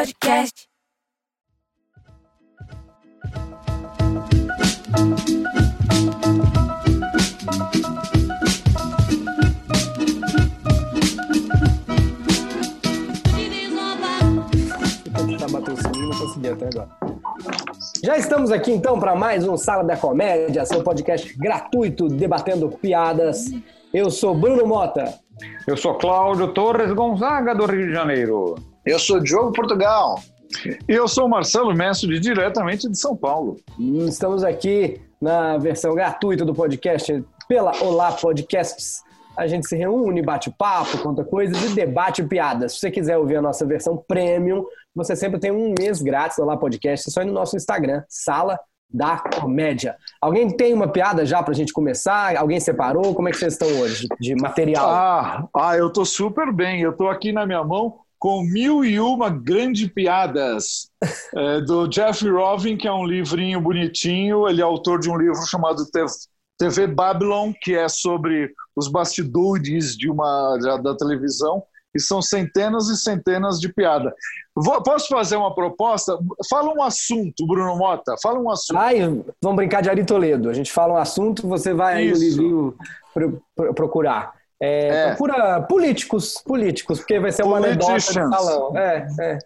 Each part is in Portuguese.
Podcast. Não consegui até agora. Já estamos aqui então para mais um Sala da Comédia, seu podcast gratuito debatendo piadas. Eu sou Bruno Mota. Eu sou Cláudio Torres Gonzaga, do Rio de Janeiro. Eu sou Diogo Portugal. E eu sou Marcelo Mestre, diretamente de São Paulo. Estamos aqui na versão gratuita do podcast pela Olá Podcasts. A gente se reúne, bate papo, conta coisas e debate piadas. Se você quiser ouvir a nossa versão premium, você sempre tem um mês grátis no Olá Podcast, só no nosso Instagram, Sala da Comédia. Alguém tem uma piada já pra gente começar? Alguém separou? Como é que vocês estão hoje de material? Ah, ah, eu tô super bem. Eu tô aqui na minha mão com mil e uma grande piadas é, do Jeff Rovin, que é um livrinho bonitinho. Ele é autor de um livro chamado TV Babylon, que é sobre os bastidores de uma da, da televisão. E são centenas e centenas de piadas. Vou- posso fazer uma proposta? Fala um assunto, Bruno Mota. Fala um assunto. Ai, vamos brincar de Ari Toledo. A gente fala um assunto, você vai aí no Isso. livrinho pro- pro- procurar. É, É. Procura políticos, políticos, porque vai ser uma anedota de salão. É, é.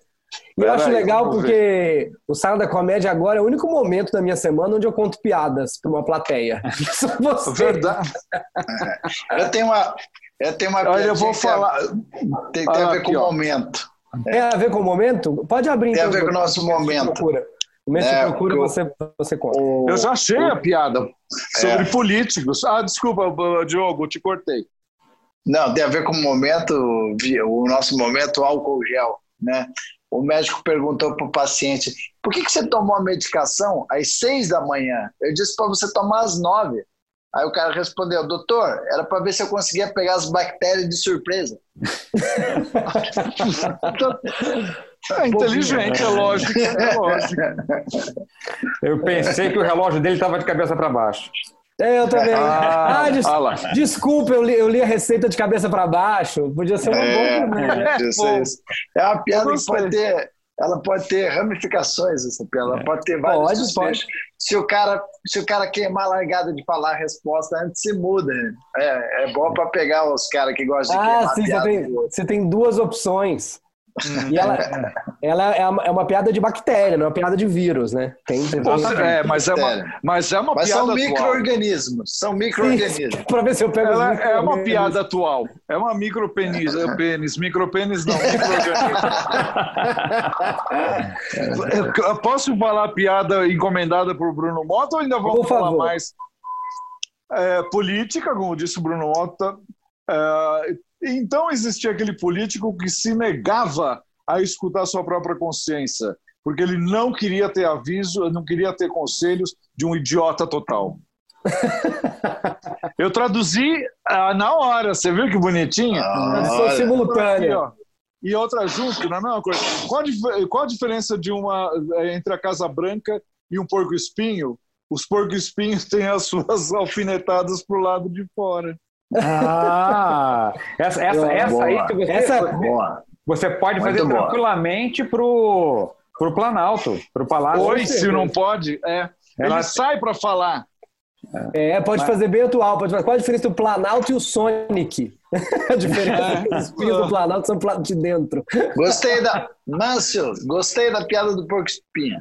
E eu acho legal porque o Sala da Comédia agora é o único momento da minha semana onde eu conto piadas para uma plateia. Só você. Verdade. Eu tenho uma, eu tenho uma Olha, eu vou piadinha que tem a- falar. Tem, tem a Olha ver aqui, com o momento. Tem a ver com o momento? Pode abrir Tem a então. ver com o nosso momento. Procura. O momento É, você procura, você, você conta. Eu já achei a piada sobre É. políticos. Ah, desculpa, Diogo, te cortei. Não, tem a ver com o momento, o nosso momento álcool gel, né? O médico perguntou para o paciente: por que, que você tomou a medicação às seis da manhã? Eu disse para você tomar às nove. Aí o cara respondeu: doutor, era para ver se eu conseguia pegar as bactérias de surpresa. É inteligente, é lógico, é lógico. Eu pensei que o relógio dele estava de cabeça para baixo. É, eu também. Ah, Ah, des- ah. Desculpa, eu li, eu li a receita de cabeça para baixo. Podia ser uma É, boa né? isso. é uma piada que pode ter, ela pode ter ramificações, essa piada, ela pode ter vários Pode, desfechos. Se o cara, se o cara queimar a largada de falar a resposta antes, se muda. É, é bom para pegar os caras que gostam de Ah, queimar sim, você tem, você tem duas opções. E ela, ela é, uma, é uma piada de bactéria, não é uma piada de vírus, né? Tem, tem Pô, É, mas é uma, mas é uma Mas piada são micro-organismos, são micro-organismos. Para ver se eu pego Ela é uma piada atual. É uma micropênis, é pênis, micropênis não, microorganismo. Posso falar a piada encomendada por Bruno Mota ou ainda vamos Por falar favor. mais? É, política, como disse o Bruno Mota. É, então existia aquele político que se negava a escutar sua própria consciência, porque ele não queria ter aviso, não queria ter conselhos de um idiota total. Eu traduzi ah, na hora, você viu que bonitinho? Ah, Tradução olha. simultânea. E outra junto, não é a mesma coisa. Qual a, qual a diferença de uma eh, entre a Casa Branca e um porco-espinho? Os porco-espinhos têm as suas alfinetadas pro lado de fora. Ah, essa, essa, essa Boa. aí que você, Essa- Boa. você pode Muito fazer boa. tranquilamente pro, pro Planalto, pro Palácio. Oi, se não pode, é. Ela- Ele sai para falar. É, pode fazer bem atual. Pode fazer. Qual a diferença do Planalto e o Sonic? a diferença é que os espinhos do Planalto são lado de dentro. Gostei da. Mâncio, gostei da piada do porco espinha.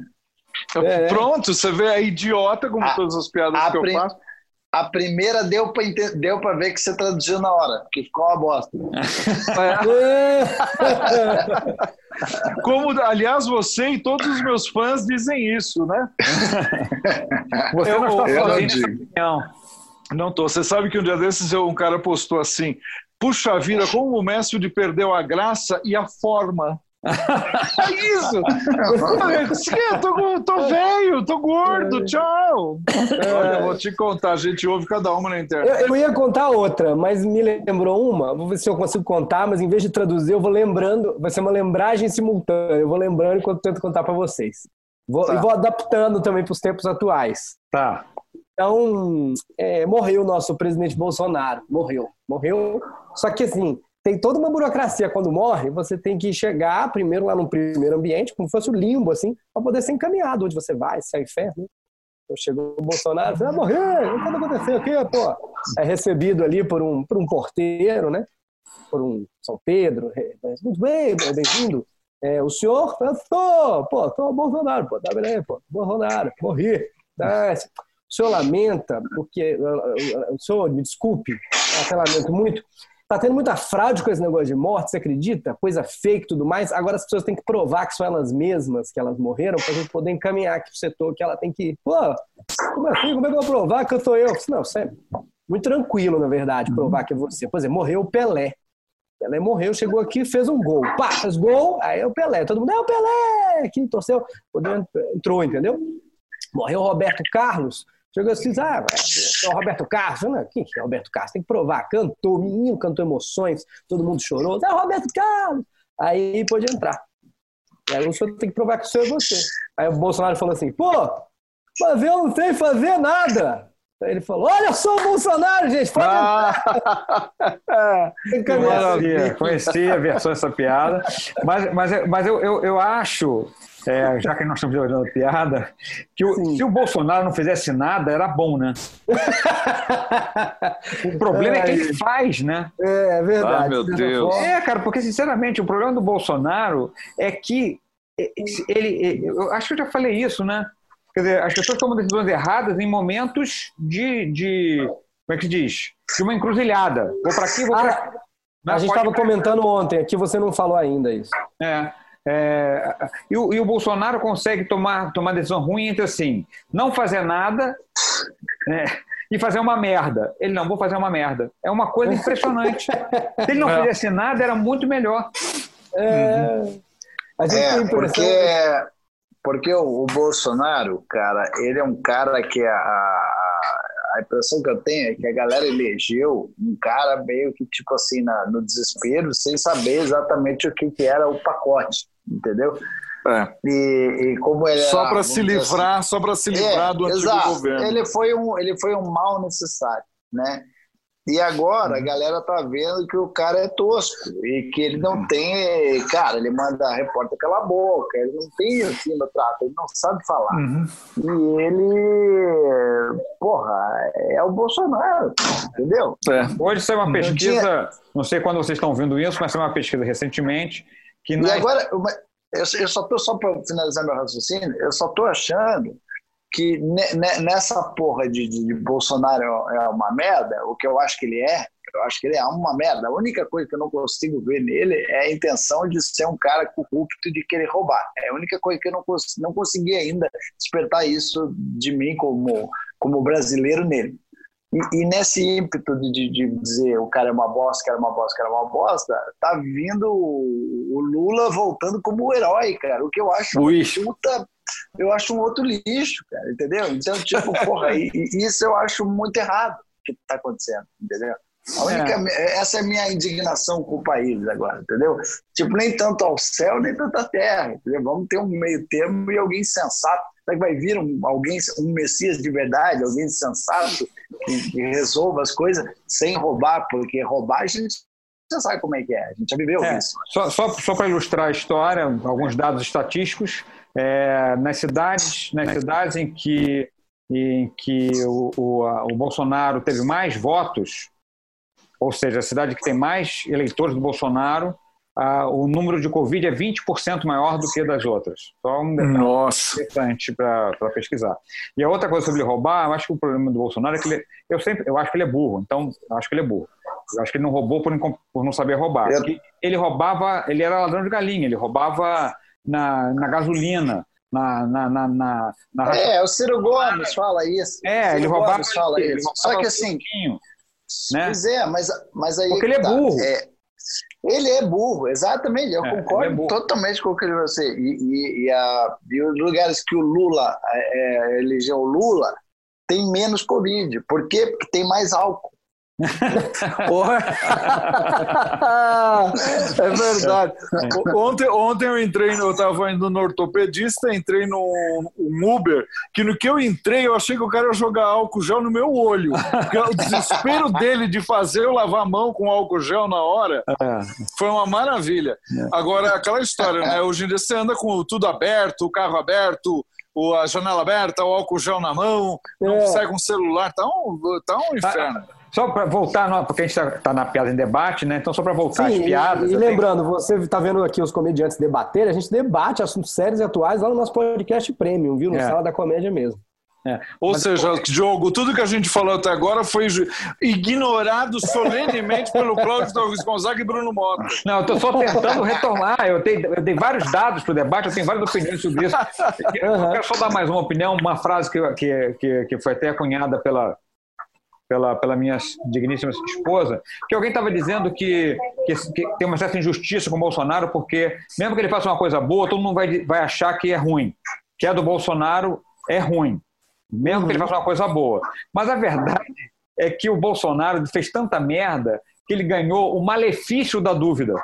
É. Pronto, você vê a idiota, como A- todas as piadas que eu faço. A primeira deu para deu pra ver que você traduziu na hora, porque ficou uma bosta. Como, aliás, você e todos os meus fãs dizem isso, né? Você Eu- não está nessa digo. opinião. Não tô. Você sabe que um dia desses eu- um cara postou assim: Puxa vida, como o Messi de perdeu a graça e a forma. É isso! Eu tô, tô velho, tô gordo, tchau! Olha, eu vou te contar, a gente ouve cada uma na internet. Eu, eu ia contar outra, mas me lembrou uma. Vou ver se eu consigo contar, mas em vez de traduzir, eu vou lembrando. Vai ser uma lembragem simultânea. Eu vou lembrando enquanto tento contar para vocês. Vou, Tá. E vou adaptando também para os tempos atuais. Tá. Então, é, morreu o nosso presidente Bolsonaro. Morreu. Morreu. Só que, assim, tem toda uma burocracia. Quando morre, você tem que chegar primeiro lá no primeiro ambiente, como se fosse o limbo, assim, para poder ser encaminhado onde você vai, se é inferno. Então chegou o Bolsonaro, vai morrer, o que está acontecendo aqui, pô? É recebido ali por um, por um porteiro, né? Por um São Pedro, muito bem, bem-vindo. É, o senhor, eu tô, pô, tô Bolsonaro, pô, tá bem, pô, Bolsonaro, morri. Tá, o senhor lamenta, porque, o senhor, me desculpe, eu lamento muito, Tá tendo muita fraude com esse negócio de morte, você acredita? Coisa fake e tudo mais. Agora as pessoas têm que provar que são elas mesmas que elas morreram pra gente poder encaminhar aqui pro setor que ela tem que ir. Pô, como assim? Como é que eu vou provar que eu sou eu? Não, isso é muito tranquilo, na verdade, provar que é você. Por exemplo, morreu o Pelé. Pelé morreu, chegou aqui, fez um gol. Pá, fez gol, aí é o Pelé. Todo mundo, é o Pelé! Aqui torceu, entrou, entendeu? Morreu o Roberto Carlos, Chegou assim, ah, é o Roberto Carlos. Não, quem é o Roberto Carlos? Tem que provar. Cantou, menino cantou emoções, todo mundo chorou. É o Roberto Carlos. Aí pode entrar. Aí o senhor tem que provar que o senhor é você. Aí o Bolsonaro falou assim, pô, mas eu não sei fazer nada. Aí ele falou, olha só o Bolsonaro, gente, pode ah, Maravilha. Conheci a versão dessa piada. Mas, mas, mas eu, eu, eu acho é, já que nós estamos olhando piada, que o, se o Bolsonaro não fizesse nada, era bom, né? o problema é, é que ele faz, né? É, é verdade. Ah, meu Deus. É, cara, porque, sinceramente, o problema do Bolsonaro é que ele, eu acho que eu já falei isso, né? Quer dizer, as pessoas tomam decisões erradas em momentos de, de como é que se diz? De uma encruzilhada. Vou para aqui, vou para ah, A gente estava comentando ontem, aqui você não falou ainda isso. É. É, e, o, e, o, Bolsonaro consegue tomar, tomar decisão ruim entre assim, não fazer nada é, e fazer uma merda. Ele não, vou fazer uma merda. É uma coisa impressionante. Se ele não é. fizesse nada, era muito melhor. É, uhum. é porque, porque o, o, Bolsonaro, cara, ele é um cara que a, a impressão que eu tenho é que a galera elegeu um cara meio que, tipo assim, na, no desespero, sem saber exatamente o que, que era o pacote entendeu? É. E, e, como ele só para se livrar, assim, só para se livrar é, do antigo exato. governo. Ele foi um, ele foi um mal necessário, né? E agora a uhum. galera tá vendo que o cara é tosco e que ele não tem, cara, ele manda a repórter calar a boca, ele não tem assim no trato, ele não sabe falar. Uhum. E ele, porra, é o Bolsonaro, entendeu? É. Hoje saiu uma pesquisa, tinha... não sei quando vocês estão vendo isso, mas saiu uma pesquisa recentemente que E agora, eu, só estou, só para finalizar meu raciocínio, eu só estou achando que nessa porra de, de, de, Bolsonaro é uma merda, o que eu acho que ele é, eu acho que ele é uma merda. A única coisa que eu não consigo ver nele é a intenção de ser um cara corrupto e de querer roubar. É a única coisa que eu não, cons não consegui ainda despertar isso de mim como, como brasileiro nele. E, e, nesse ímpeto de, de, dizer o cara é uma bosta, cara é uma bosta, cara é uma bosta, tá vindo o, o Lula voltando como o herói, cara. O que eu acho puta, eu acho um outro lixo, cara, entendeu? Então, tipo, porra, e, e isso eu acho muito errado que tá acontecendo, entendeu? Única, é. Essa é a minha indignação com o país agora, entendeu? Tipo, nem tanto ao céu, nem tanto à terra, entendeu? Vamos ter um meio termo e alguém sensato Será que vai vir um, alguém, um Messias de verdade, alguém sensato, que, que, resolva as coisas sem roubar? Porque roubar a gente já sabe como é que é, a gente já viveu é, isso. Só, só, só para ilustrar a história, alguns dados estatísticos, é, nas cidades, nas cidades em que, em que o, o, o Bolsonaro teve mais votos, ou seja, a cidade que tem mais eleitores do Bolsonaro, ah, o número de Covid é 20% maior do que das outras. Só um detalhe Nossa. interessante para pesquisar. E a outra coisa sobre roubar, eu acho que o problema do Bolsonaro é que ele, eu sempre, eu acho que ele é burro, então eu acho que ele é burro. Eu acho que ele não roubou por, por não saber roubar. Ele roubava, ele era ladrão de galinha, ele roubava na, na gasolina, na, na, na, na, na É, o Ciro Gomes fala isso. É, ele roubava, Gomes fala ele, isso. Só que assim, né? Pois é, mas, mas aí. Porque ele é tá. burro. É, ele é burro, exatamente. Eu é, concordo é totalmente com o que você. E, e, e, a, e os lugares que o Lula é, é, elegeu o Lula tem menos Covid. Por quê? Porque tem mais álcool. é verdade. Ontem, ontem eu entrei, eu estava indo no ortopedista, entrei no um Uber, que no que eu entrei, eu achei que o cara ia jogar álcool gel no meu olho. o desespero dele de fazer eu lavar a mão com álcool gel na hora é. foi uma maravilha. É. Agora, aquela história, né? Hoje em dia você anda com tudo aberto, o carro aberto, a janela aberta, o álcool gel na mão, não é. sai com o celular, tá um, tá um inferno. Só para voltar, porque a gente está tá na piada em debate, né? Então, só para voltar Sim, às piadas. E, e lembrando, tenho... você está vendo aqui os comediantes debater, a gente debate assuntos sérios e atuais lá no nosso podcast premium, viu? No é. Sala da Comédia mesmo. É. Ou Mas, seja, pô... Diogo, tudo que a gente falou até agora foi ignorado solenemente pelo Cláudio Torres Gonzaga e Bruno Mota. Não, eu estou só tentando retomar. Eu, tenho, eu dei vários dados para o debate, eu tenho várias opiniões sobre isso. Eu quero só dar mais uma opinião, uma frase que, que, que foi até cunhada pela, pela, pela minha digníssima esposa, que alguém estava dizendo que, que, que, tem uma certa injustiça com o Bolsonaro, porque mesmo que ele faça uma coisa boa, todo mundo vai, vai achar que é ruim. Que é do Bolsonaro é ruim, mesmo que ele faça uma coisa boa. Mas a verdade é que o Bolsonaro fez tanta merda que ele ganhou o malefício da dúvida.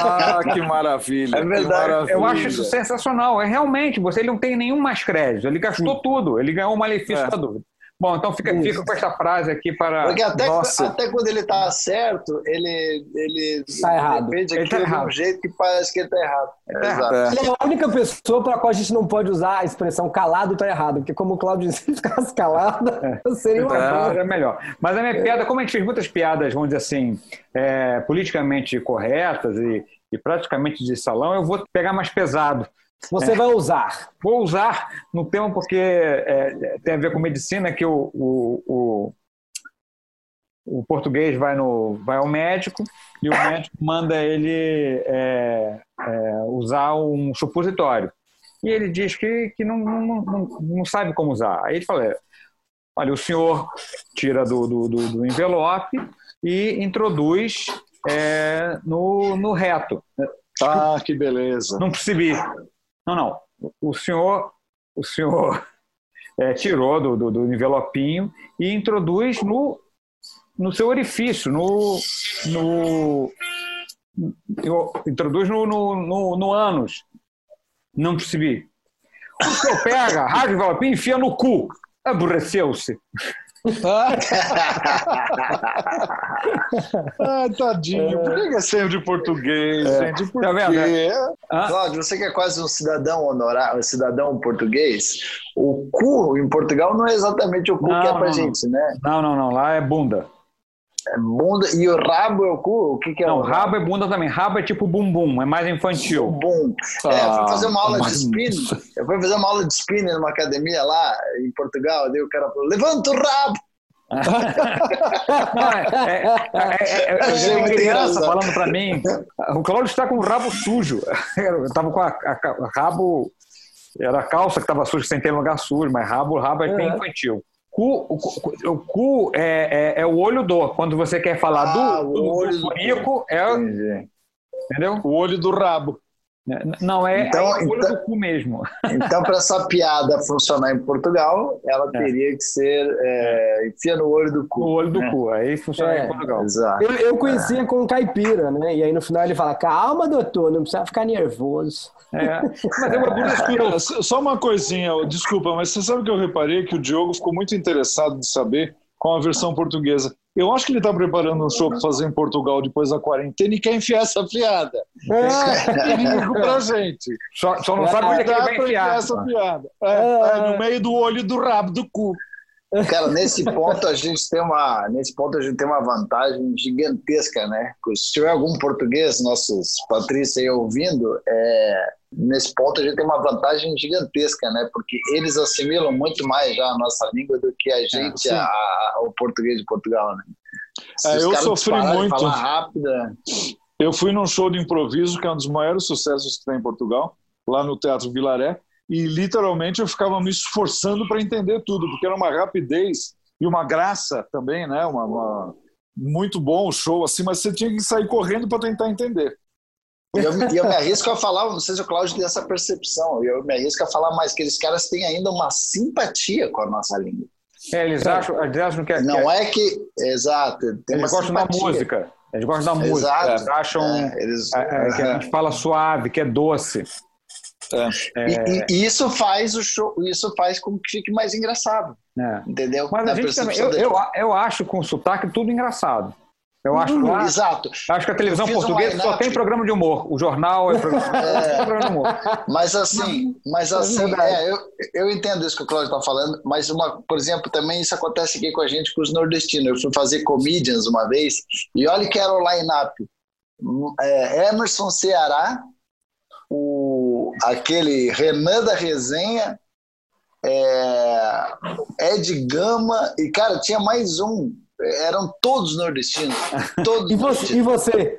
ah, que maravilha. É verdade. Maravilha. Eu acho isso sensacional. É realmente, você ele não tem nenhum mais crédito. Ele gastou tudo. Ele ganhou o malefício é. da dúvida. Bom, então fica, fica com essa frase aqui para. Porque até, Nossa. até quando ele está certo, ele, ele tá errado. defende ele tá de um jeito que parece que ele está errado. Ele, tá errado. É. ele é a única pessoa para a qual a gente não pode usar a expressão calado está errado, porque como o Claudio disse, se ficasse calado, é. seria uma é, é melhor. Mas a minha é. piada, como a gente fez muitas piadas, vamos dizer assim, é, politicamente corretas e, e praticamente de salão, eu vou pegar mais pesado. Você é, vai usar? Vou usar no tema porque é, tem a ver com medicina, que o, o, o, o, português vai, no, vai ao médico e o médico manda ele é, é usar um supositório. E ele diz que, que não, não, não, não sabe como usar. Aí ele fala, olha, o senhor tira do, do, do, do envelope e introduz é, no, no reto. Ah, que beleza. Não percebi. Não, não. O senhor, o senhor é, tirou do, do, do, envelopinho e introduz no, no seu orifício, no, no introduz no, no, no, no ânus. Não percebi. O senhor pega, rasga o envelopinho e enfia no cu. Aborreceu-se. ah, tadinho. Por que é sempre de português, é. gente? Por tá vendo? Ah? Cláudio, você que é quase um cidadão honorário, um cidadão português, o cu em Portugal não é exatamente o cu não, que é pra não, gente, né? Não, não, não. Lá é bunda. É bunda. E o rabo é o cu? O que, que é Não, o rabo? rabo é bunda também. Rabo é tipo bumbum, é mais infantil. Bumbum. Ah, é, eu fui fazer uma aula de spinning. Eu fui fazer uma aula de spinning numa academia lá em Portugal. Daí o cara falou: levanta o rabo! Não, é, é, é, é criança falando para mim. O Cláudio está com o rabo sujo. Eu estava com a, a, a, rabo. Era a calça que estava suja, sem ter lugar sujo, mas rabo, rabo é bem infantil. Cu, o, o, o cu é, é, é, o olho do. Quando você quer falar ah, do, do, olho do furico, é. Entendeu? O olho do rabo. É, não, é, então, é o olho então, do cu mesmo. Então, para essa piada funcionar em Portugal, ela é. teria que ser é, enfia no olho do cu. No olho do né? cu, aí funciona é, em Portugal. Exato. Eu, eu conhecia com caipira, né? E aí no final ele fala: calma, doutor, não precisa ficar nervoso. É, mas é uma Só uma coisinha, desculpa, mas você sabe que eu reparei que o Diogo ficou muito interessado de saber com a versão portuguesa. Eu acho que ele está preparando um show para fazer em Portugal depois da quarentena e quer enfiar essa piada. É, perigo pra gente. Só, só não sabe onde é que ele vai enfiar. essa piada. É, é, no meio do olho do rabo do cu. Cara, nesse ponto a gente tem uma, nesse ponto a gente tem uma vantagem gigantesca, né? Se tiver algum português, nossos Patrícia aí ouvindo, é, nesse ponto a gente tem uma vantagem gigantesca, né? Porque eles assimilam muito mais já a nossa língua do que a é, gente, é, a, a, o português de Portugal, né? É, eu sofri muito. Rápido, é. eu fui num show de improviso que é um dos maiores sucessos que tem em Portugal, lá no Teatro Vilaré e literalmente eu ficava me esforçando para entender tudo, porque era uma rapidez e uma graça também, né? Uma, uma... muito bom o show, assim, mas você tinha que sair correndo para tentar entender. E eu, eu, me arrisco a falar, não sei se o Cláudio tem essa percepção, eu me arrisco a falar mais que eles caras têm ainda uma simpatia com a nossa língua. É, eles acham, eles acham que é. Não que é que. Exato. eles gostam da música. Eles gostam da música. Exato. Eles acham É, eles- é, é, que a gente fala suave, que é doce. É. E, e isso faz o show, isso faz com que fique mais engraçado, É. entendeu? Mas a gente também. Eu, da eu, eu acho com sotaque tudo engraçado. Eu acho, Hum, acho, Exato. acho que a televisão fiz um portuguesa só tem programa de humor. O jornal é programa, tem programa de humor. Mas assim, mas assim, verdade. é, eu, eu entendo isso que o Cláudio está falando, mas uma, por exemplo, também isso acontece aqui com a gente, com os nordestinos. Eu fui fazer comedians uma vez e olha que era o line-up. É, Emerson Ceará, o, aquele Renan da Resenha, é, Ed Gama, e cara, tinha mais um. Eram todos nordestinos. Todos E você? nordestinos. E você?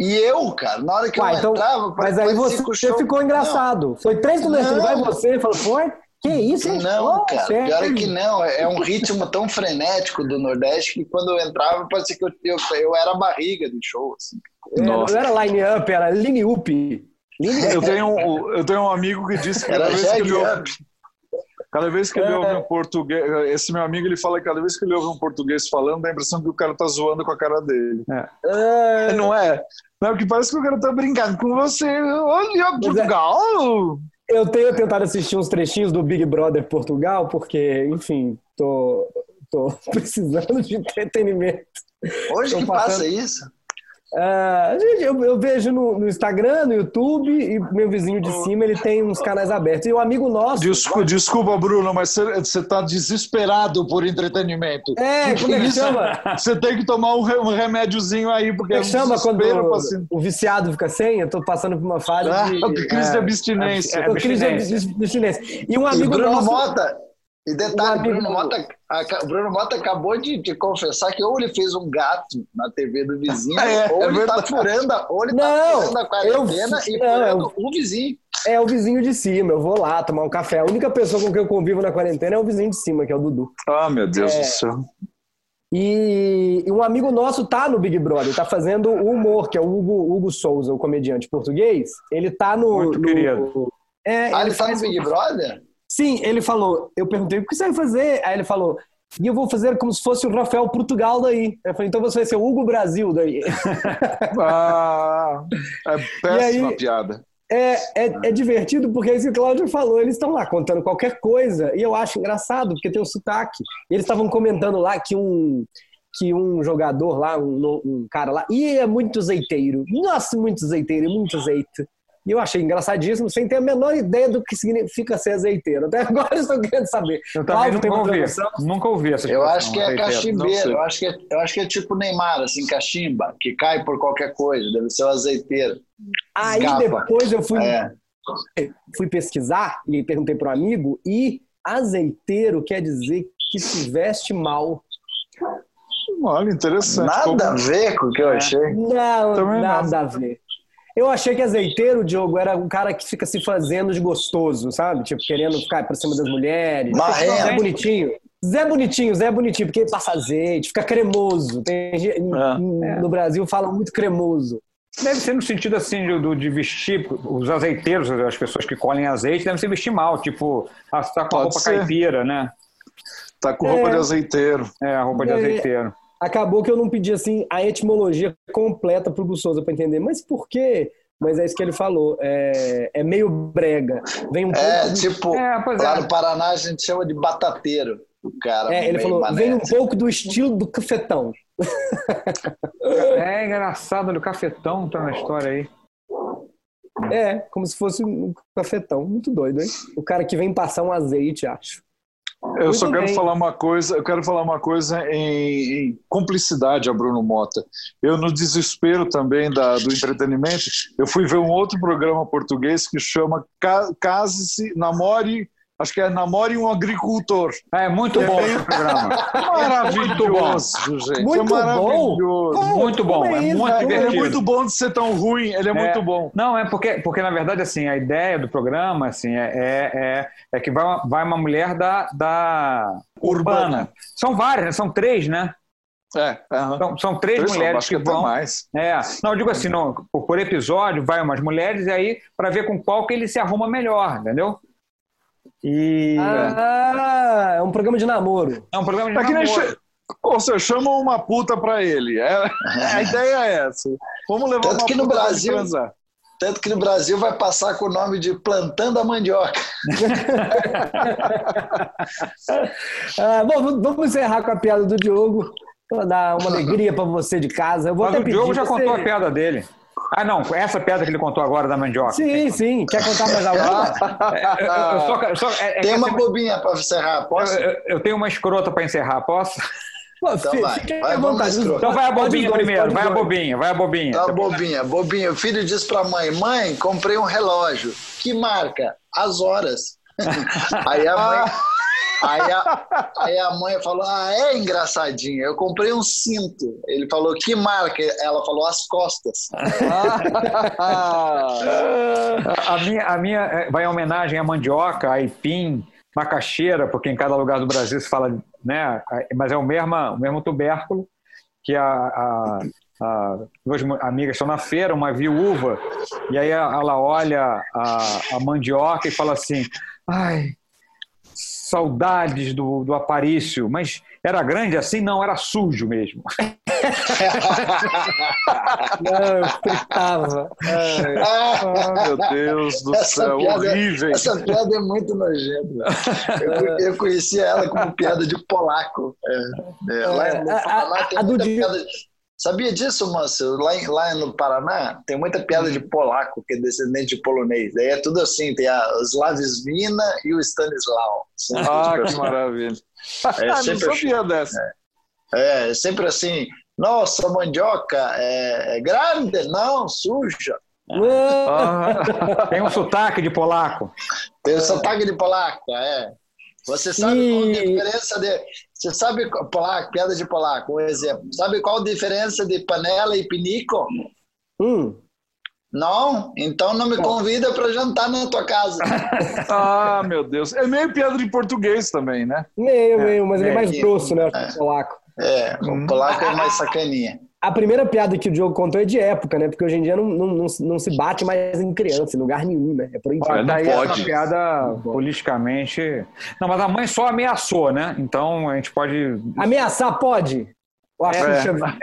E eu, cara, na hora que Uai, eu então- entrava, Mas aí você show- ficou engraçado. Foi três nordestinos, Não. vai você, falou, foi? Que isso, hein? Não, Oh, cara, sério? pior é que não. É um ritmo tão frenético do Nordeste que quando eu entrava parecia que eu, eu, eu era a barriga do show. Assim. É, Nossa. não era line-up, era line-up. Eu tenho, um- eu tenho um amigo que disse que cada vez que ele ouve, up. cada vez que ele É. ouve um português, esse meu amigo ele fala que cada vez que ele ouve um português falando, dá a impressão que o cara tá zoando com a cara dele. Ah, Não é? Não, porque parece que o cara tá brincando com você. Olha, é- Portugal! Eu tenho tentado assistir uns trechinhos do Big Brother Portugal, porque, enfim, tô, tô precisando de entretenimento. Hoje Tô que passando- passa isso? Ah, gente, eu, eu vejo no, no Instagram, no YouTube, e meu vizinho de cima ele tem uns canais abertos. E um amigo nosso. Desculpa, desculpa, Bruno, mas você- você tá desesperado por entretenimento. É, como é que chama? Você tem que tomar um, um remédiozinho aí, porque Como é é que um chama quando pra se- o viciado fica sem? Eu tô passando por uma fase Ah, de. crise de é, abstinência. eu crise de abstinência. abstinência. E um E amigo Bruno nosso. Mota. E detalhe, Um amigo- Bruno Mota, a- o Bruno Mota acabou de, de confessar que ou ele fez um gato na TV do vizinho, É, ou é ele tá furando, a- ou ele tá Não, furando a quarentena eu- e não, furando o vizinho. É o vizinho de cima, eu vou lá tomar um café. A única pessoa com quem eu convivo na quarentena é o vizinho de cima, que é o Dudu. Ah, meu Deus É. do céu. E, e um amigo nosso tá no Big Brother, tá fazendo o humor, que é o Hugo, Hugo Souza, o comediante português. Ele tá no. Muito no- querido. É, Ah, ele ele tá no faz. Big Brother? Sim, ele falou. Eu perguntei o que você vai fazer. Aí ele falou. E eu vou fazer como se fosse o Rafael Portugal daí. Eu falei, então você vai ser o Hugo Brasil daí. Ah, é péssima aí- piada. É, é, é divertido porque é isso que o Cláudio falou. Eles estão lá contando qualquer coisa e eu acho engraçado porque tem o sotaque. Eles estavam comentando lá que um que um jogador lá, um, um cara lá, e é muito azeiteiro. Nossa, muito azeiteiro, muito azeite. E eu achei engraçadíssimo, sem ter a menor ideia do que significa ser azeiteiro. Até agora eu estou querendo saber. Eu também nunca ouvi. Nunca ouvi essa Eu acho que é cachimbeiro, eu acho que é, eu acho que é tipo Neymar, assim, cachimba, que cai por qualquer coisa, deve ser o azeiteiro. Aí Escapa. depois eu fui, É. fui pesquisar e perguntei para um amigo e azeiteiro quer dizer que se veste mal. Olha, interessante. Nada a Como- ver com o que eu achei. Não, Também não. nada a ver. Eu achei que azeiteiro, Diogo, era um cara que fica se fazendo de gostoso, sabe? Tipo, querendo ficar por cima das mulheres. Marrento. Zé Bonitinho. Zé Bonitinho, Zé Bonitinho, porque passa azeite, fica cremoso. Tem, gente- É. No Brasil falam muito cremoso. Deve ser no sentido assim de, do- de vestir, os azeiteiros, as pessoas que colhem azeite, devem se vestir mal, tipo, ah, você tá com a Pode roupa ser. caipira, né? Tá com roupa É. de azeiteiro. É, a roupa de É. azeiteiro. Acabou que eu não pedi assim a etimologia completa pro Gussosa para entender. Mas por quê? Mas é isso que ele falou. É, é meio brega. Vem um É, pouco. tipo, É, pois lá é. no Paraná a gente chama de batateiro. O cara. É, ele falou, mané. vem um pouco do estilo do cafetão. É engraçado, o cafetão tá na história aí. É, como se fosse um cafetão. Muito doido, hein? O cara que vem passar um azeite, acho. Eu Muito só quero bem. falar uma coisa, eu quero falar uma coisa em, em cumplicidade a Bruno Mota. Eu, no desespero também da, do entretenimento, eu fui ver um outro programa português que chama Ca- Case-se, Namore, acho que é Namore um Agricultor. É muito bom esse programa. Maravilhoso, gente. Muito é bom? Como? Muito bom, é isso? muito Ele Ele é divertido. muito bom de ser tão ruim, ele é, muito bom. Não, é porque, porque na verdade, assim, a ideia do programa, assim, é, é, é, é que vai uma, vai uma mulher da, da Urbana. São várias, né? São três, né? É, aham. São, são três Três, mulheres acho que até vão. mais. É, não, eu digo assim, não, por, por episódio vai umas mulheres e aí para ver com qual que ele se arruma melhor, entendeu? E... Ah, é um programa de namoro. É um programa de É que nem namoro. che- Ou seja, chamam uma puta pra ele. É- a ideia é essa. Vamos levar Tanto uma que no Brasil-. Tanto que no Brasil vai passar com o nome de Plantando a Mandioca. Ah, bom, vamos- vamos encerrar com a piada do Diogo. Pra dar uma alegria pra você de casa. Eu vou Mas até o pedir Diogo já você- contou a piada dele. Ah, não, essa piada que ele contou agora da mandioca. Sim, sim. Quer contar mais alguma? É, eu- eu só- eu só- é- é Tem uma assim, bobinha para encerrar, posso? eu, eu- eu tenho uma escrota para encerrar, posso? Pô, Então vai, vai, vontade. Então vai a bobinha dois, primeiro, pode vai a bobinha, vai a bobinha. Tá, bobinha, bobinha. O filho diz pra mãe: Mãe, comprei um relógio. Que marca? As horas. Aí a mãe. Aí a, aí a mãe falou: Ah, é engraçadinho. Eu comprei um cinto. Ele falou: Que marca? Ela falou: As costas. A minha, a minha é, vai em homenagem à mandioca, a aipim, macaxeira, porque em cada lugar do Brasil se fala, né? Mas é o mesmo, o mesmo tubérculo que a, a- duas amigas estão na feira, uma viúva, e aí ela olha a, a mandioca e fala assim: Ai, saudades do, do Aparício, mas era grande assim? Não, era sujo mesmo. Não, eu fritava. Ai. Ah, meu Deus do Essa céu, piada- horrível. Essa piada é muito nojenta. Eu, eu conhecia ela como piada de polaco. É, é, lá A- a- Paraná tem a do piada. Sabia disso, Márcio? Lá, lá no Paraná tem muita piada de polaco, que é descendente de polonês. Aí é tudo assim: tem a Slavisvina e o Stanislau. Ah, que maravilha. É, Ah, não sempre sabia dessa. É, é sempre assim. Nossa, mandioca é, é grande? Não, suja. Ah, tem um sotaque de polaco. Tem o sotaque de polaco, é. Você sabe qual a diferença de. Você sabe, polaco, piada de polaco, um exemplo. Sabe qual a diferença de panela e pinico? Hum. Não? Então não me convida para jantar na tua casa. Ah, meu Deus. É meio piada de português também, né? Meio, meio, mas ele é é, mais grosso, né? o Polaco. É, o polaco é mais sacaninha. A primeira piada que o Diogo contou é de época, né? Porque hoje em dia não, não, não, se- não se bate mais em criança, em lugar nenhum, né? É proibido. Olha, não Daí é pode. uma piada politicamente. Não, mas a mãe só ameaçou, né? Então a gente pode. Ameaçar pode? É.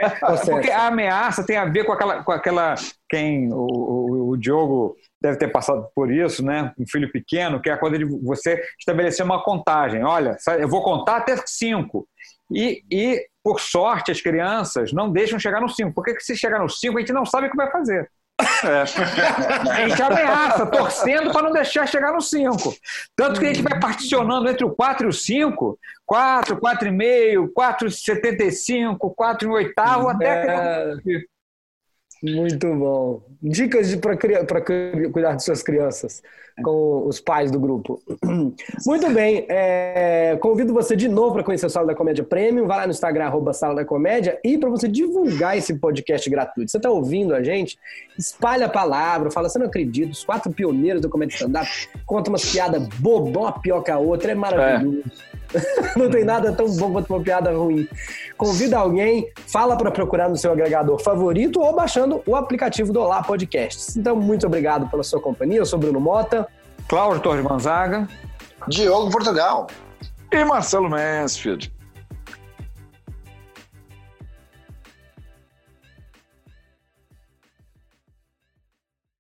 é. Porque a ameaça tem a ver com aquela. Com aquela quem. O, o, o Diogo deve ter passado por isso, né? Um filho pequeno, que é a coisa de você estabelecer uma contagem. Olha, eu vou contar até cinco. E, e, por sorte, as crianças não deixam chegar no cinco. Porque se chegar no cinco, a gente não sabe o que vai fazer. A gente ameaça, torcendo para não deixar chegar no 5. Tanto que a gente vai particionando entre o 4 e o 5, 4, 4,5, 4,75, 4 em oitavo, até que. É, Muito bom. Dicas para cuidar de suas crianças com os pais do grupo. Muito bem. é, convido você de novo para conhecer o Sala da Comédia Premium. Vai lá no Instagram, arroba Sala da Comédia, e para você divulgar esse podcast gratuito. Você está ouvindo a gente? Espalha a palavra, fala, você não acredita, os quatro pioneiros do comédia stand-up contam umas piadas bobas, uma pior que a outra, é maravilhoso. Não tem nada tão bom quanto uma piada ruim. Convida alguém, fala para procurar no seu agregador favorito ou baixando o aplicativo do Olá Podcasts. Então, muito obrigado pela sua companhia. Eu sou Bruno Mota. Cláudio Torres Gonzaga. Diogo Portugal. E Marcelo Mansfield.